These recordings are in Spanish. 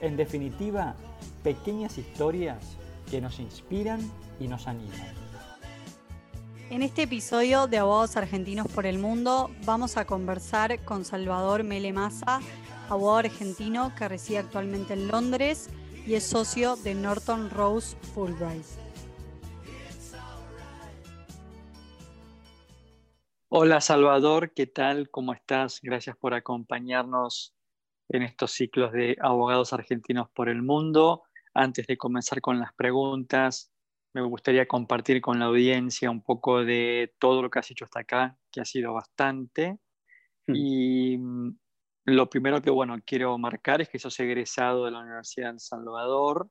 En definitiva, pequeñas historias que nos inspiran y nos animan. En este episodio de Abogados Argentinos por el Mundo vamos a conversar con Salvador Mele Massa, abogado argentino que reside actualmente en Londres y es socio de Norton Rose Fulbright. Hola Salvador, ¿qué tal? ¿Cómo estás? Gracias por acompañarnos en estos ciclos de abogados argentinos por el mundo. Antes de comenzar con las preguntas, me gustaría compartir con la audiencia un poco de todo lo que has hecho hasta acá, que ha sido bastante. Hmm. Y mm, lo primero que bueno, quiero marcar es que sos egresado de la Universidad de San Salvador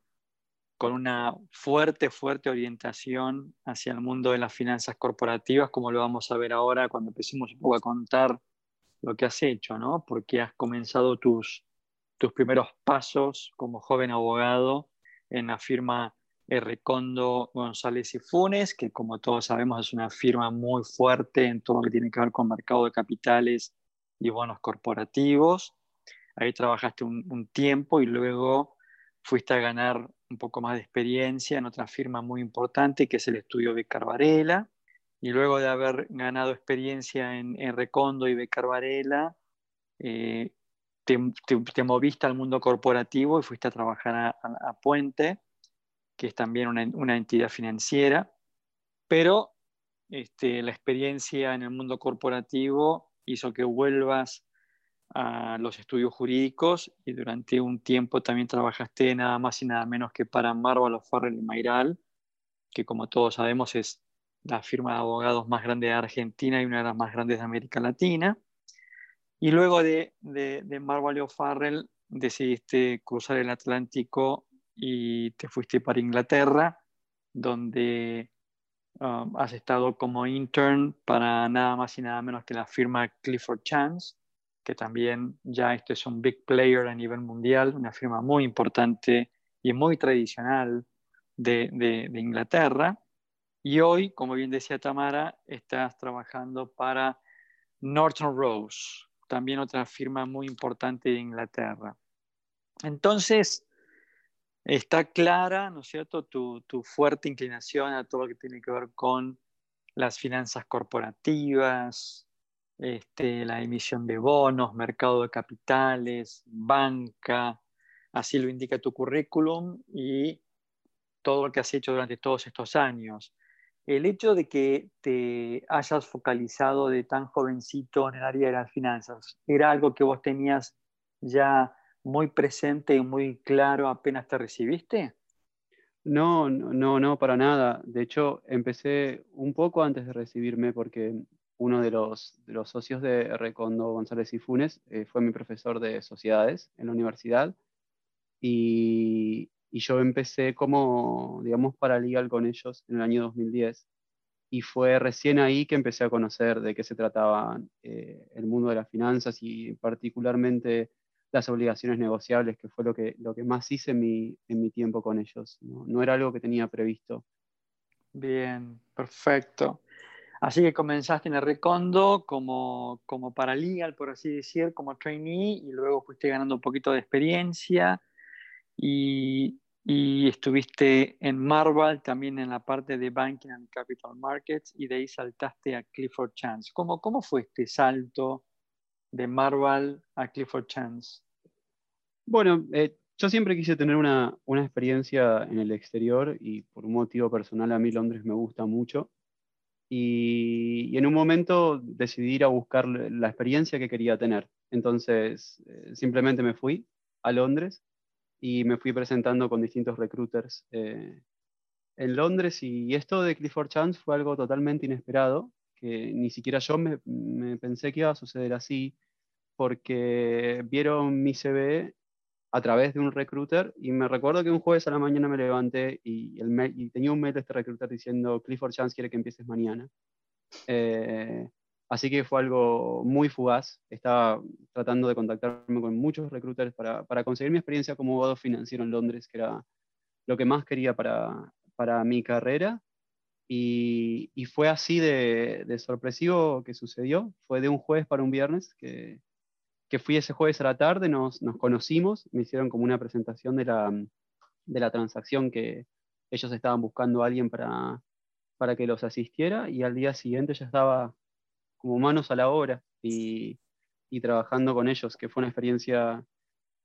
con una fuerte, fuerte orientación hacia el mundo de las finanzas corporativas, como lo vamos a ver ahora cuando empecemos un poco a contar lo que has hecho, ¿no? Porque has comenzado tus, tus primeros pasos como joven abogado en la firma Recondo González y Funes, que como todos sabemos es una firma muy fuerte en todo lo que tiene que ver con mercado de capitales y bonos corporativos. Ahí trabajaste un, tiempo y luego fuiste a ganar un poco más de experiencia en otra firma muy importante que es el estudio de Carvarela. Y luego de haber ganado experiencia en, Recondo y Becar Varela, eh, te, moviste al mundo corporativo y fuiste a trabajar a, Puente, que es también una, entidad financiera. Pero este, la experiencia en el mundo corporativo hizo que vuelvas a los estudios jurídicos y durante un tiempo también trabajaste nada más y nada menos que para Marvel O'Farrell y Mayral, que como todos sabemos es la firma de abogados más grande de Argentina y una de las más grandes de América Latina. Y luego de, de, de Marvel O'Farrell decidiste cruzar el Atlántico y te fuiste para Inglaterra, donde um, has estado como intern para nada más y nada menos que la firma Clifford Chance, que también ya este es un big player a nivel mundial, una firma muy importante y muy tradicional de, de Inglaterra. Y hoy, como bien decía Tamara, estás trabajando para Norton Rose, también otra firma muy importante de Inglaterra. Entonces, está clara, ¿no es cierto?, tu, fuerte inclinación a todo lo que tiene que ver con las finanzas corporativas, este, la emisión de bonos, mercado de capitales, banca, así lo indica tu currículum y todo lo que has hecho durante todos estos años el hecho de que te hayas focalizado de tan jovencito en el área de las finanzas, ¿era algo que vos tenías ya muy presente y muy claro apenas te recibiste? No, no, no, para nada. De hecho, empecé un poco antes de recibirme porque uno de los, socios de Recondo González y Funes eh, fue mi profesor de sociedades en la universidad y, y yo empecé como, digamos, paralegal con ellos en el año 2010. Y fue recién ahí que empecé a conocer de qué se trataba eh, el mundo de las finanzas y particularmente las obligaciones negociables, que fue lo que, lo que más hice en mi, en mi tiempo con ellos. ¿no? era algo que tenía previsto. Bien, perfecto. Así que comenzaste en el Recondo como, como paralegal, por así decir, como trainee, y luego fuiste ganando un poquito de experiencia y, estuviste en Marval, también en la parte de Banking and Capital Markets, y de ahí saltaste a Clifford Chance. ¿Cómo, cómo fue este salto de Marval a Clifford Chance? Bueno, eh, yo siempre quise tener una, una, experiencia en el exterior y por un motivo personal a mí Londres me gusta mucho. Y, en un momento decidí ir a buscar la experiencia que quería tener. Entonces eh, simplemente me fui a Londres y me fui presentando con distintos recruiters eh, en Londres y esto de Clifford Chance fue algo totalmente inesperado, que ni siquiera yo me, pensé que iba a suceder así, porque vieron mi CV a través de un recruiter y me recuerdo que un jueves a la mañana me levanté y, el y tenía un mail de este recruiter diciendo Clifford Chance quiere que empieces mañana. Eh, así que fue algo muy fugaz. Estaba tratando de contactarme con muchos recruiters para, conseguir mi experiencia como abogado financiero en Londres, que era lo que más quería para, mi carrera. Y, fue así de, de, sorpresivo que sucedió. Fue de un jueves para un viernes que, que fui ese jueves a la tarde, nos, conocimos, me hicieron como una presentación de la, de la transacción que ellos estaban buscando a alguien para, para que los asistiera y al día siguiente ya estaba como manos a la obra y, trabajando con ellos, que fue una experiencia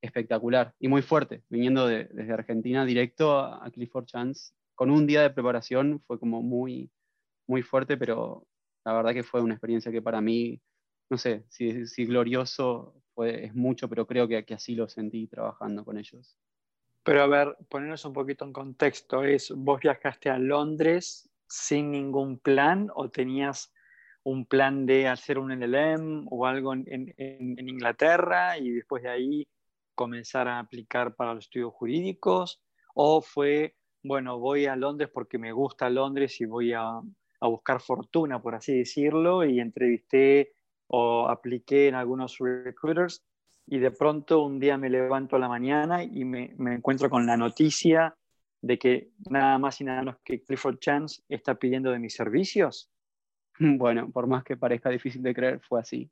espectacular y muy fuerte, viniendo de, desde Argentina directo a, Clifford Chance, con un día de preparación fue como muy, muy fuerte, pero la verdad que fue una experiencia que para mí no sé si, si glorioso es mucho, pero creo que, que, así lo sentí trabajando con ellos. Pero a ver, ponernos un poquito en contexto, es, ¿vos viajaste a Londres sin ningún plan o tenías un plan de hacer un LLM o algo en, Inglaterra y después de ahí comenzar a aplicar para los estudios jurídicos? ¿O fue, bueno, voy a Londres porque me gusta Londres y voy a, a buscar fortuna, por así decirlo, y entrevisté o apliqué en algunos recruiters y de pronto un día me levanto a la mañana y me, me, encuentro con la noticia de que nada más y nada menos que Clifford Chance está pidiendo de mis servicios? Bueno, por más que parezca difícil de creer, fue así.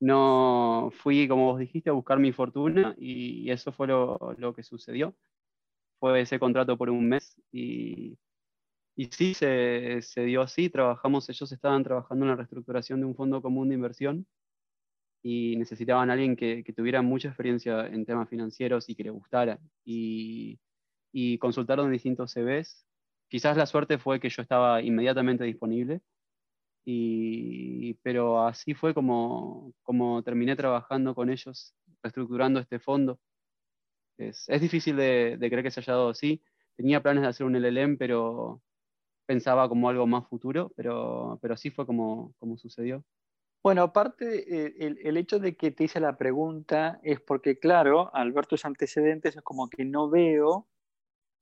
No fui, como vos dijiste, a buscar mi fortuna y eso fue lo, que sucedió. Fue ese contrato por un mes y y sí, se, se, dio así, trabajamos, ellos estaban trabajando en la reestructuración de un fondo común de inversión y necesitaban a alguien que, que tuviera mucha experiencia en temas financieros y que le gustara. Y, y consultaron distintos CVs. Quizás la suerte fue que yo estaba inmediatamente disponible, y, pero así fue como, como terminé trabajando con ellos, reestructurando este fondo. Es, es difícil de, de creer que se haya dado así. Tenía planes de hacer un LLM, pero pensaba como algo más futuro, pero, pero así fue como, como sucedió. Bueno, aparte, eh, el, el, hecho de que te hice la pregunta es porque, claro, al ver tus antecedentes es como que no veo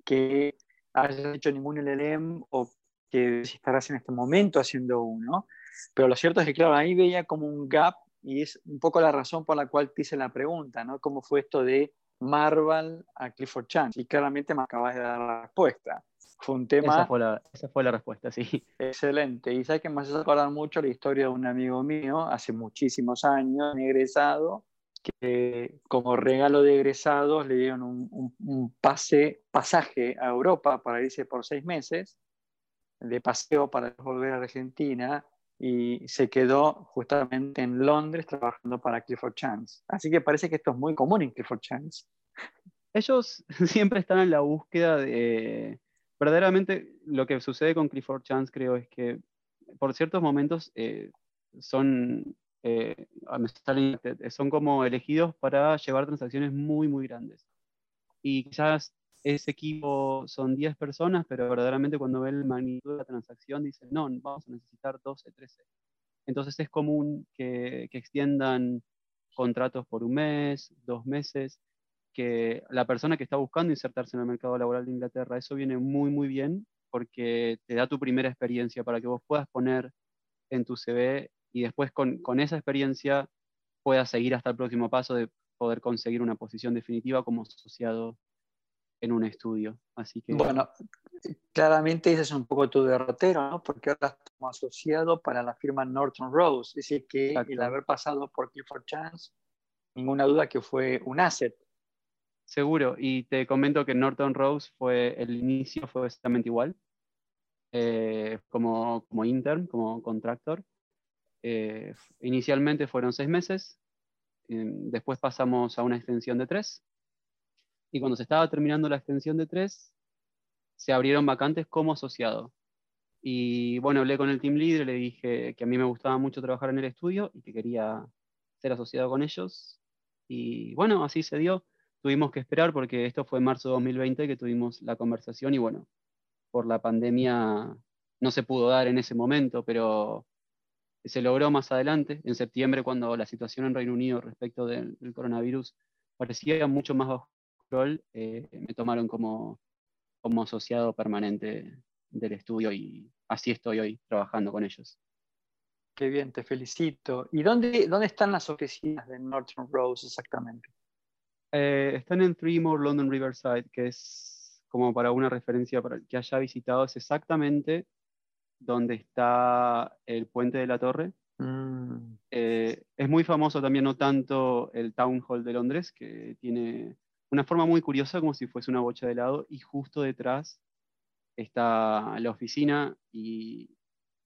que hayas hecho ningún LLM o que estarás en este momento haciendo uno. Pero lo cierto es que, claro, ahí veía como un gap y es un poco la razón por la cual te hice la pregunta, ¿no? ¿Cómo fue esto de Marvel a Clifford Chance? Y claramente me acabas de dar la respuesta. Fue un tema. Esa fue la, esa fue la respuesta, sí. Excelente. Y sabes que me hace acordar mucho la historia de un amigo mío, hace muchísimos años, egresado, que como regalo de egresados le dieron un, un, un, pase, pasaje a Europa para irse por seis meses, de paseo para volver a Argentina, y se quedó justamente en Londres trabajando para Clifford Chance. Así que parece que esto es muy común en Clifford Chance. Ellos siempre están en la búsqueda de verdaderamente lo que sucede con Clifford Chance creo es que por ciertos momentos eh, son, eh, son como elegidos para llevar transacciones muy, muy grandes. Y quizás ese equipo son 10 personas, pero verdaderamente cuando ven el magnitud de la transacción dicen, no, vamos a necesitar 12, 13. Entonces es común que, que extiendan contratos por un mes, dos meses, que la persona que está buscando insertarse en el mercado laboral de Inglaterra, eso viene muy, muy bien porque te da tu primera experiencia para que vos puedas poner en tu CV y después con, con esa experiencia puedas seguir hasta el próximo paso de poder conseguir una posición definitiva como asociado en un estudio. Así que... Bueno, claramente ese es un poco tu derrotero, ¿no? Porque ahora estás como asociado para la firma Norton Rose. Es decir, que Exacto. el haber pasado por Clifford Chance, ninguna duda que fue un asset Seguro, y te comento que Norton Rose fue, el inicio fue exactamente igual, eh, como, como intern, como contractor. Eh, inicialmente fueron seis meses, eh, después pasamos a una extensión de tres, y cuando se estaba terminando la extensión de tres, se abrieron vacantes como asociado. Y bueno, hablé con el team leader, le dije que a mí me gustaba mucho trabajar en el estudio y que quería ser asociado con ellos. Y bueno, así se dio tuvimos que esperar porque esto fue marzo de 2020 que tuvimos la conversación y bueno, por la pandemia no se pudo dar en ese momento, pero se logró más adelante, en septiembre, cuando la situación en Reino Unido respecto del, del coronavirus parecía mucho más bajo Kroll, eh, me tomaron como, como asociado permanente del estudio y así estoy hoy trabajando con ellos. Qué bien, te felicito. ¿Y dónde, dónde están las oficinas de Norton Rose exactamente? Eh, están en Three More London Riverside, que es como para una referencia para el que haya visitado, es exactamente donde está el puente de la torre. Mm. Eh, es muy famoso también, no tanto el Town Hall de Londres, que tiene una forma muy curiosa, como si fuese una bocha de helado, y justo detrás está la oficina y,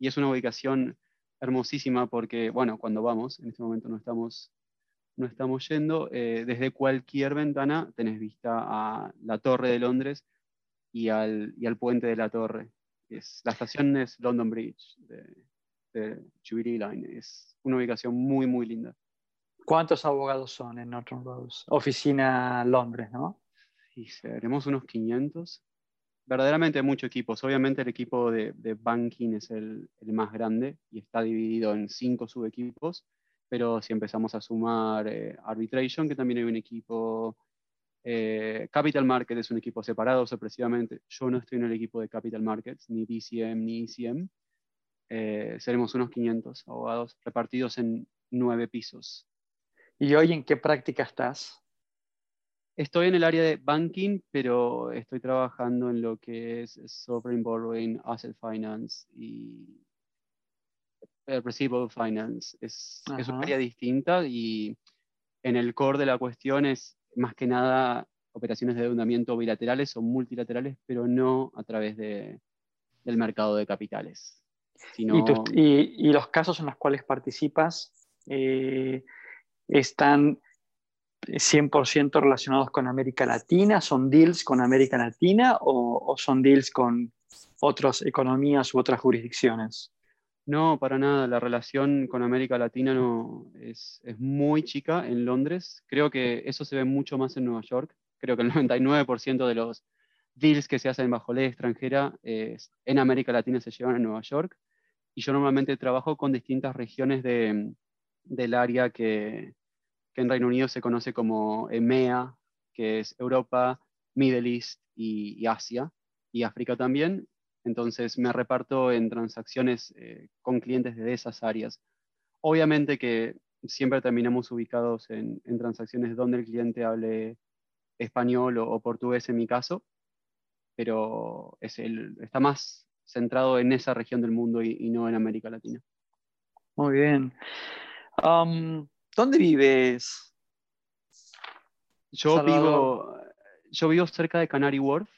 es una ubicación hermosísima porque, bueno, cuando vamos, en este momento no estamos, no estamos yendo, eh, desde cualquier ventana tenés vista a la Torre de Londres y al, y al puente de la Torre. Es, la estación es London Bridge de, de Jubilee Line. Es una ubicación muy, muy linda. ¿Cuántos abogados son en Norton Rose? Oficina Londres, ¿no? Y seremos unos 500 verdaderamente muchos equipos. Obviamente el equipo de, banking es el, más grande y está dividido en cinco subequipos, pero si empezamos a sumar eh, arbitration, que también hay un equipo, eh, capital market es un equipo separado sorpresivamente. Yo no estoy en el equipo de capital markets, ni DCM ni ECM. Eh, seremos unos 500 abogados repartidos en nueve pisos. ¿Y hoy en qué práctica estás? Estoy en el área de banking, pero estoy trabajando en lo que es sovereign borrowing, asset finance y receivable finance. Es, es un área distinta y en el core de la cuestión es más que nada operaciones de endeudamiento bilaterales o multilaterales, pero no a través de, del mercado de capitales. ¿Y, y, los casos en los cuales participas eh, están 100% relacionados con América Latina? ¿Son deals con América Latina o, son deals con otras economías u otras jurisdicciones? No, para nada. La relación con América Latina no, es, muy chica en Londres. Creo que eso se ve mucho más en Nueva York. Creo que el 99% de los deals que se hacen bajo ley extranjera en América Latina se llevan a Nueva York. Y yo normalmente trabajo con distintas regiones del área que, que en Reino Unido se conoce como EMEA, que es Europa, Middle East y, Asia, y África también. Entonces me reparto en transacciones eh, con clientes de esas áreas. Obviamente que siempre terminamos ubicados en, transacciones donde el cliente hable español o, portugués en mi caso, pero es el, está más centrado en esa región del mundo y, no en América Latina. Muy bien. Um, ¿Dónde vives? Yo vivo, yo vivo cerca de Canary Wharf,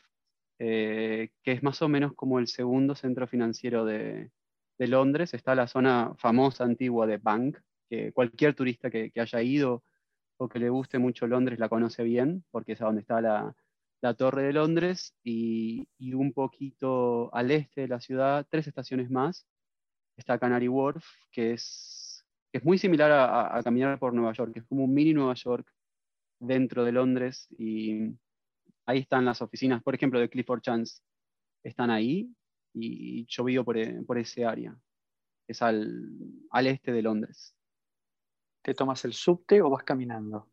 eh, que es más o menos como el segundo centro financiero de, Londres. Está la zona famosa antigua de Bank, que cualquier turista que, haya ido o que le guste mucho Londres la conoce bien, porque es a donde está la, Torre de Londres y, un poquito al este de la ciudad, tres estaciones más, está Canary Wharf, que es es muy similar a, caminar por Nueva York, es como un mini Nueva York dentro de Londres y ahí están las oficinas, por ejemplo, de Clifford Chance, están ahí y yo vivo por, e, ese área, es al, este de Londres. ¿Te tomas el subte o vas caminando?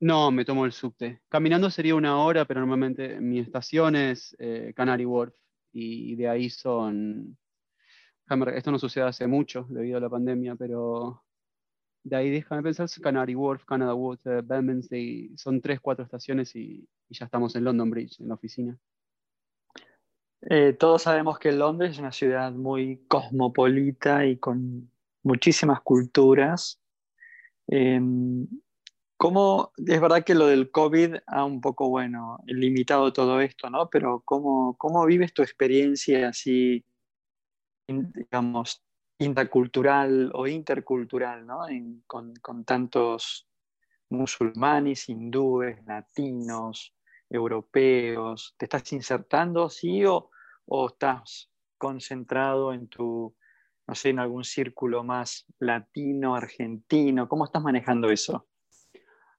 No, me tomo el subte. Caminando sería una hora, pero normalmente mi estación es eh, Canary Wharf y de ahí son esto no sucede hace mucho debido a la pandemia, pero de ahí déjame pensar, Canary Wharf, Canada Water, Bermondsey, son tres, cuatro estaciones y, ya estamos en London Bridge, en la oficina. Eh, todos sabemos que Londres es una ciudad muy cosmopolita y con muchísimas culturas. Em, ¿cómo, es verdad que lo del COVID ha un poco, bueno, limitado todo esto, ¿no? Pero ¿cómo, cómo vives tu experiencia así digamos, intercultural o intercultural, ¿no? con, tantos musulmanes, hindúes, latinos, europeos. ¿Te estás insertando, sí, o, o estás concentrado en tu, no sé, en algún círculo más latino, argentino? ¿Cómo estás manejando eso?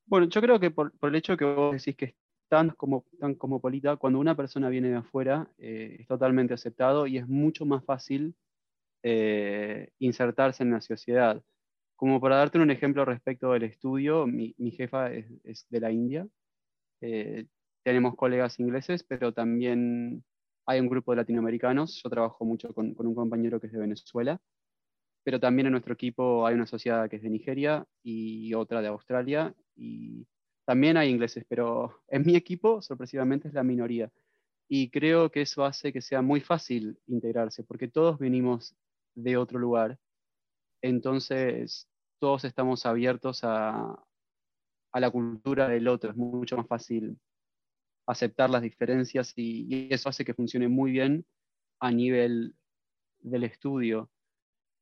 Bueno, yo creo que por, el hecho que vos decís que tan, como, tan cosmopolita, cuando una persona viene de afuera, eh, es totalmente aceptado y es mucho más fácil eh, insertarse en la sociedad. Como para darte un ejemplo respecto del estudio, mi, jefa es, de la India Eh, tenemos colegas ingleses, pero también hay un grupo de latinoamericanos. Yo trabajo mucho con, con, un compañero que es de Venezuela, pero también en nuestro equipo hay una asociada que es de Nigeria y otra de Australia. Y también hay ingleses, pero en mi equipo, sorpresivamente, es la minoría. Y creo que eso hace que sea muy fácil integrarse, porque todos venimos de otro lugar. Entonces, todos estamos abiertos a, a la cultura del otro. Es mucho más fácil aceptar las diferencias y, eso hace que funcione muy bien a nivel del estudio.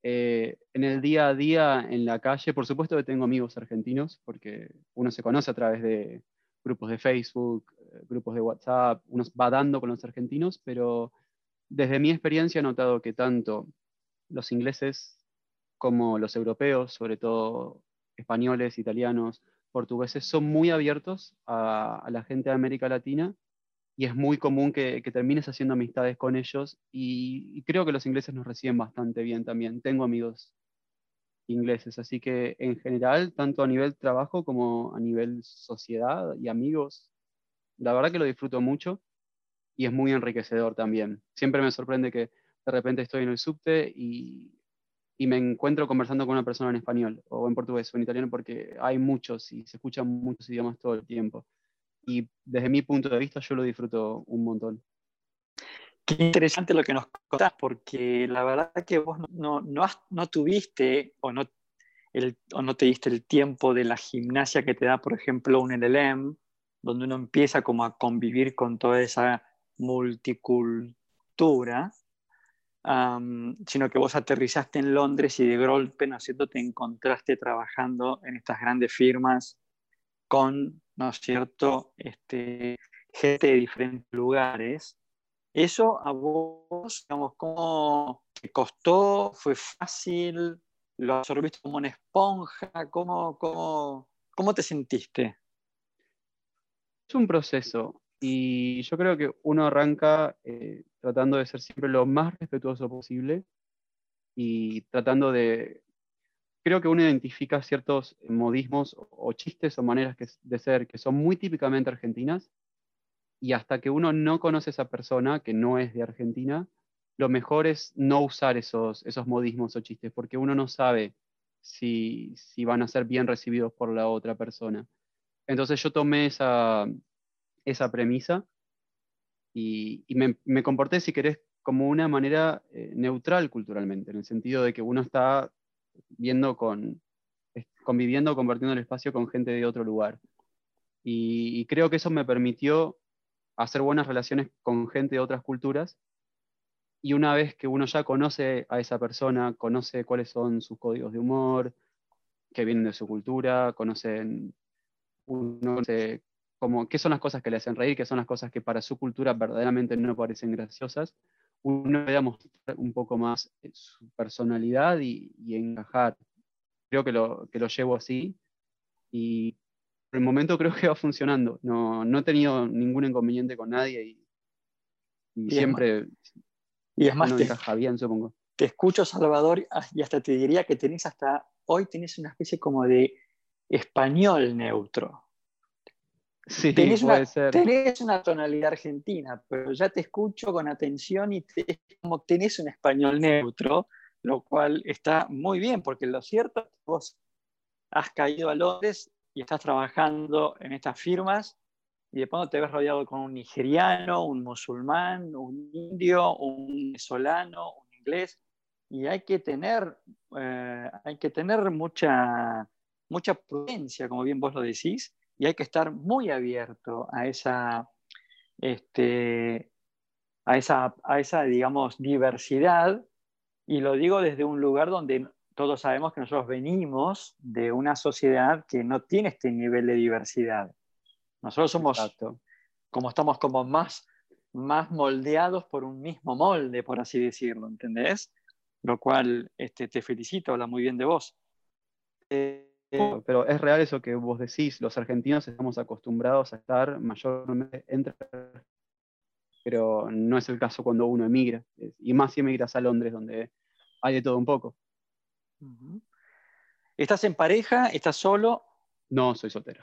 Eh, en el día a día, en la calle, por supuesto que tengo amigos argentinos, porque uno se conoce a través de grupos de Facebook, eh, grupos de WhatsApp, uno va dando con los argentinos, pero desde mi experiencia he notado que tanto los ingleses como los europeos, sobre todo españoles, italianos, portugueses son muy abiertos a, la gente de América Latina y es muy común que, termines haciendo amistades con ellos y, creo que los ingleses nos reciben bastante bien también. Tengo amigos ingleses, así que en general, tanto a nivel trabajo como a nivel sociedad y amigos, la verdad que lo disfruto mucho y es muy enriquecedor también. Siempre me sorprende que de repente estoy en el subte y y me encuentro conversando con una persona en español o en portugués o en italiano porque hay muchos y se escuchan muchos idiomas todo el tiempo. Y desde mi punto de vista yo lo disfruto un montón. Qué interesante lo que nos contás, porque la verdad que vos no, no, no tuviste o no, el, o no te diste el tiempo de la gimnasia que te da, por ejemplo, un LLM, donde uno empieza como a convivir con toda esa multicultura sino que vos aterrizaste en Londres y de golpe, ¿no es cierto?, te encontraste trabajando en estas grandes firmas con, ¿no es cierto?, este, gente de diferentes lugares. Eso a vos, digamos, ¿cómo te costó? ¿Fue fácil? ¿Lo absorbiste como una esponja? ¿Cómo, cómo, cómo te sentiste? Es un proceso. Y yo creo que uno arranca eh, tratando de ser siempre lo más respetuoso posible y tratando de... Creo que uno identifica ciertos modismos o chistes o maneras de ser que son muy típicamente argentinas y hasta que uno no conoce a esa persona que no es de Argentina, lo mejor es no usar esos, esos modismos o chistes porque uno no sabe si, si van a ser bien recibidos por la otra persona. Entonces yo tomé esa, esa premisa y, me, comporté, si querés, como una manera eh, neutral culturalmente, en el sentido de que uno está viendo con, conviviendo, compartiendo el espacio con gente de otro lugar. Y, creo que eso me permitió hacer buenas relaciones con gente de otras culturas. Y una vez que uno ya conoce a esa persona, conoce cuáles son sus códigos de humor, que vienen de su cultura, conocen, uno como qué son las cosas que le hacen reír, qué son las cosas que para su cultura verdaderamente no parecen graciosas, uno debe mostrar un poco más eh, su personalidad y, encajar. Creo que lo, que lo llevo así y por el momento creo que va funcionando. No, no he tenido ningún inconveniente con nadie y, siempre y es más, te, encaja bien, supongo. Te escucho, Salvador, y hasta te diría que tenés hasta hoy tenés una especie como de español neutro. Sí, tenés, puede una, ser. tenés una tonalidad argentina, pero ya te escucho con atención y te, como tenés un español neutro, lo cual está muy bien, porque lo cierto es que vos has caído a Londres y estás trabajando en estas firmas y de pronto te ves rodeado con un nigeriano, un musulmán, un indio, un venezolano, un inglés, y hay que tener, eh, hay que tener mucha, mucha prudencia, como bien vos lo decís, y hay que estar muy abierto a esa, este, a esa, a esa, digamos, diversidad. Y lo digo desde un lugar donde todos sabemos que nosotros venimos de una sociedad que no tiene este nivel de diversidad. Nosotros somos, como estamos como más, más moldeados por un mismo molde, por así decirlo, ¿entendés? Lo cual este, te felicito, habla muy bien de vos. Eh, pero es real eso que vos decís, los argentinos estamos acostumbrados a estar mayormente entre pero no es el caso cuando uno emigra, y más si emigras a Londres, donde hay de todo un poco. ¿Estás en pareja? ¿Estás solo? No, soy soltero.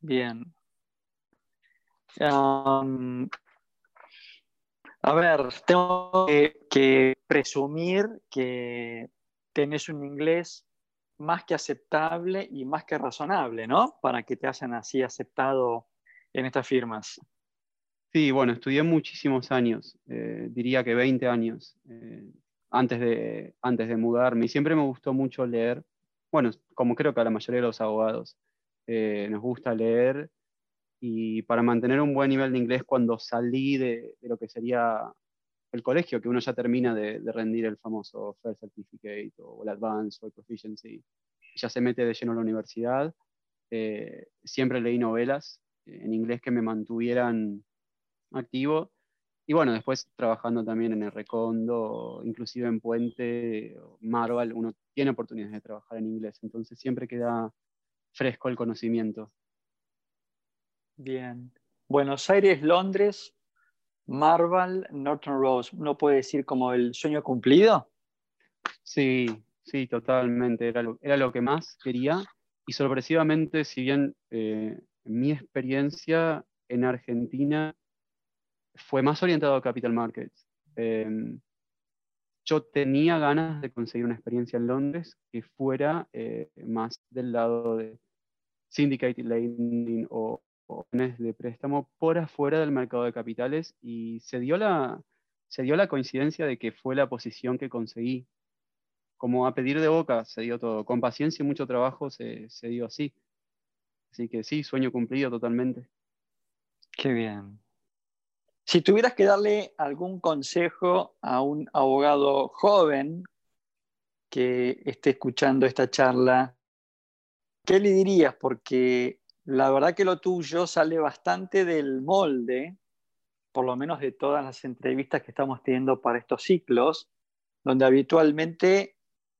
Bien. Um, a ver, tengo que, presumir que tenés un inglés más que aceptable y más que razonable, ¿no? Para que te hayan así aceptado en estas firmas. Sí, bueno, estudié muchísimos años, eh, diría que 20 años, eh, antes, de, antes de mudarme. Y siempre me gustó mucho leer, bueno, como creo que a la mayoría de los abogados, eh, nos gusta leer y para mantener un buen nivel de inglés cuando salí de, lo que sería el colegio, que uno ya termina de, rendir el famoso First Certificate o el Advanced o el Proficiency, ya se mete de lleno a la universidad. Eh, siempre leí novelas en inglés que me mantuvieran activo. Y bueno, después trabajando también en el Recondo, inclusive en Puente, Marvel, uno tiene oportunidades de trabajar en inglés, entonces siempre queda fresco el conocimiento. Bien. Buenos Aires, Londres, Marvel, Norton Rose. ¿No puede decir como el sueño cumplido? Sí, sí, totalmente. Era lo, era lo que más quería. Y sorpresivamente, si bien eh, mi experiencia en Argentina fue más orientado a capital markets, em, yo tenía ganas de conseguir una experiencia en Londres que fuera eh, más del lado de syndicated lending o de préstamo por afuera del mercado de capitales y se dio la, se dio la coincidencia de que fue la posición que conseguí. Como a pedir de boca se dio todo. Con paciencia y mucho trabajo se, se dio así. Así que sí, sueño cumplido totalmente. Qué bien. Si tuvieras que darle algún consejo a un abogado joven que esté escuchando esta charla, ¿qué le dirías? Porque la verdad que lo tuyo sale bastante del molde, por lo menos de todas las entrevistas que estamos teniendo para estos ciclos, donde habitualmente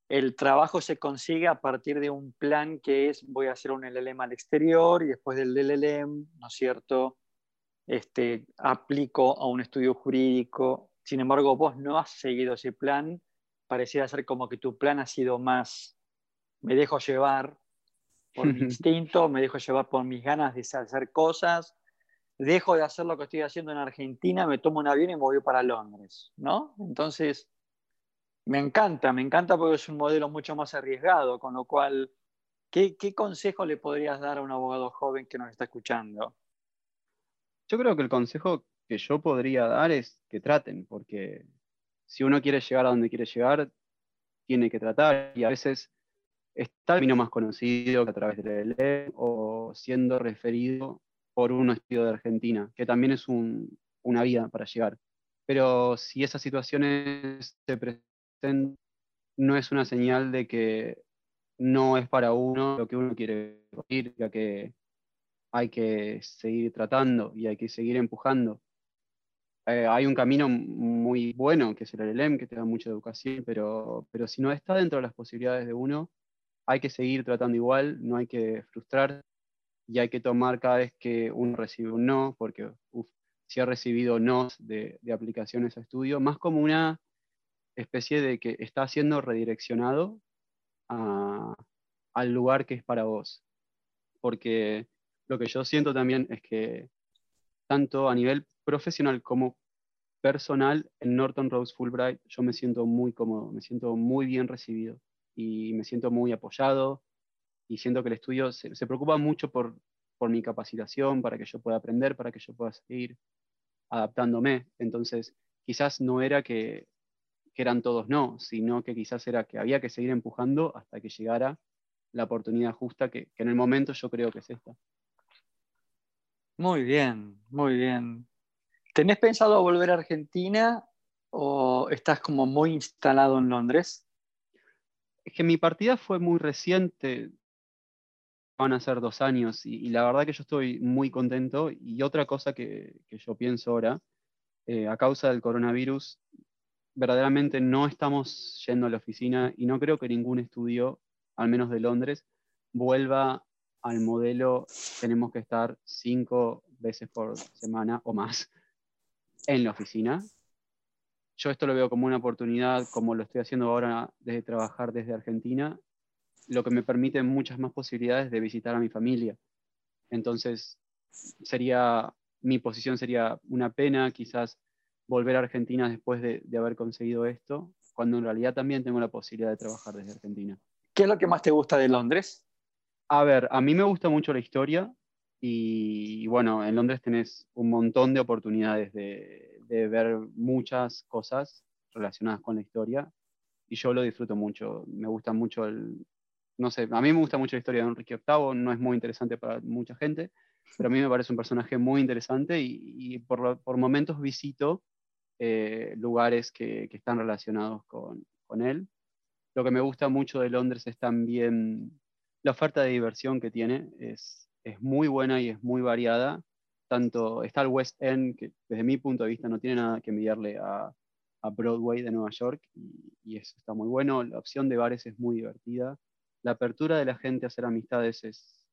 el trabajo se consigue a partir de un plan que es voy a hacer un LLM al exterior y después del LLM, ¿no es cierto? Este, aplico a un estudio jurídico. Sin embargo, vos no has seguido ese plan. Pareciera ser como que tu plan ha sido más, me dejo llevar por mi instinto, me dejo llevar por mis ganas de hacer cosas, dejo de hacer lo que estoy haciendo en Argentina, me tomo un avión y me voy para Londres, ¿no? Entonces, me encanta, me encanta porque es un modelo mucho más arriesgado, con lo cual, ¿qué, qué consejo le podrías dar a un abogado joven que nos está escuchando? Yo creo que el consejo que yo podría dar es que traten, porque si uno quiere llegar a donde quiere llegar, tiene que tratar y a veces está el camino más conocido a través del ELE o siendo referido por un estudio de Argentina, que también es una vía para llegar. Pero si esas situaciones se presentan, no es una señal de que no es para uno lo que uno quiere ir, ya que hay que seguir tratando y hay que seguir empujando. Eh, hay un camino muy bueno, que es el LLM, que te da mucha educación, pero, pero si no está dentro de las posibilidades de uno, hay que seguir tratando igual, no hay que frustrar y hay que tomar cada vez que uno recibe un no, porque si ha recibido no de, aplicaciones a estudio, más como una especie de que está siendo redireccionado al lugar que es para vos. Porque lo que yo siento también es que tanto a nivel profesional como personal, en Norton Rose Fulbright yo me siento muy cómodo, me siento muy bien recibido y me siento muy apoyado y siento que el estudio se, preocupa mucho por, por, mi capacitación, para que yo pueda aprender, para que yo pueda seguir adaptándome. Entonces, quizás no era que, que eran todos no, sino que quizás era que había que seguir empujando hasta que llegara la oportunidad justa, que, que en el momento yo creo que es esta. Muy bien, muy bien. ¿Tenés pensado volver a Argentina o estás como muy instalado en Londres? Que mi partida fue muy reciente, van a ser dos años, y, la verdad que yo estoy muy contento. Y otra cosa que, yo pienso ahora, eh, a causa del coronavirus, verdaderamente no estamos yendo a la oficina y no creo que ningún estudio, al menos de Londres, vuelva al modelo tenemos que estar cinco veces por semana o más en la oficina yo esto lo veo como una oportunidad, como lo estoy haciendo ahora de trabajar desde Argentina, lo que me permite muchas más posibilidades de visitar a mi familia. Entonces, sería mi posición sería una pena quizás volver a Argentina después de, haber conseguido esto, cuando en realidad también tengo la posibilidad de trabajar desde Argentina. ¿Qué es lo que más te gusta de Londres? A ver, a mí me gusta mucho la historia y, bueno, en Londres tenés un montón de oportunidades de, de, ver muchas cosas relacionadas con la historia y yo lo disfruto mucho. Me gusta mucho el, no sé, a mí me gusta mucho la historia de Enrique VIII, no es muy interesante para mucha gente, pero a mí me parece un personaje muy interesante y, por, por, momentos visito eh, lugares que, que, están relacionados con, con, él. Lo que me gusta mucho de Londres es también la oferta de diversión que tiene, es, es muy buena y es muy variada. Tanto está el West End, que desde mi punto de vista no tiene nada que envidiarle a, Broadway de Nueva York, y, eso está muy bueno. La opción de bares es muy divertida la apertura de la gente a hacer amistades es,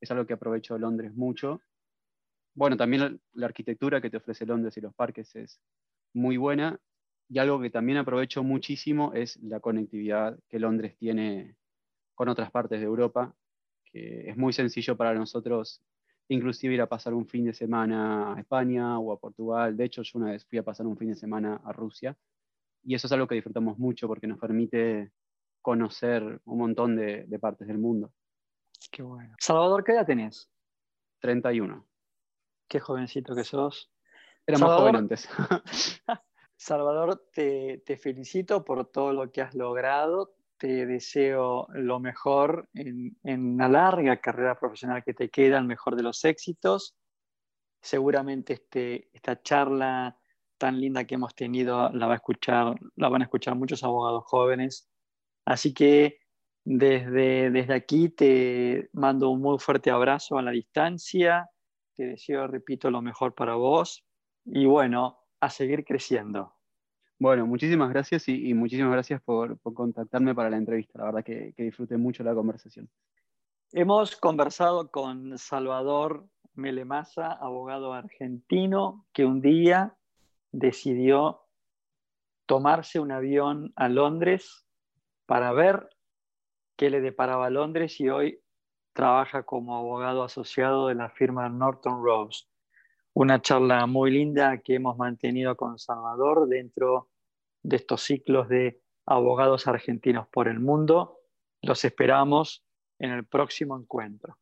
es algo que aprovecho Londres mucho. Bueno, también la, arquitectura que te ofrece Londres y los parques es muy buena. Y algo que también aprovecho muchísimo es la conectividad que Londres tiene con otras partes de Europa, que es muy sencillo para nosotros inclusive ir a pasar un fin de semana a España o a Portugal. De hecho, yo una vez fui a pasar un fin de semana a Rusia. Y eso es algo que disfrutamos mucho porque nos permite conocer un montón de, partes del mundo. Qué bueno. Salvador, ¿qué edad tenés? 31. Qué jovencito que sos. Era más joven antes. Salvador, te, felicito por todo lo que has logrado. Te deseo lo mejor en, en la larga carrera profesional que te queda, el mejor de los éxitos. Seguramente este, esta charla tan linda que hemos tenido la, va a escuchar, la van a escuchar muchos abogados jóvenes Así que desde, desde aquí te mando un muy fuerte abrazo a la distancia, te deseo, repito, lo mejor para vos y bueno, a seguir creciendo. Bueno, muchísimas gracias y, muchísimas gracias por, contactarme para la entrevista. La verdad que, que disfruté mucho la conversación. Hemos conversado con Salvador Melemasa, abogado argentino, que un día decidió tomarse un avión a Londres para ver qué le deparaba Londres y hoy trabaja como abogado asociado de la firma Norton Rose. Una charla muy linda que hemos mantenido con Salvador dentro de estos ciclos de abogados argentinos por el mundo. Los esperamos en el próximo encuentro.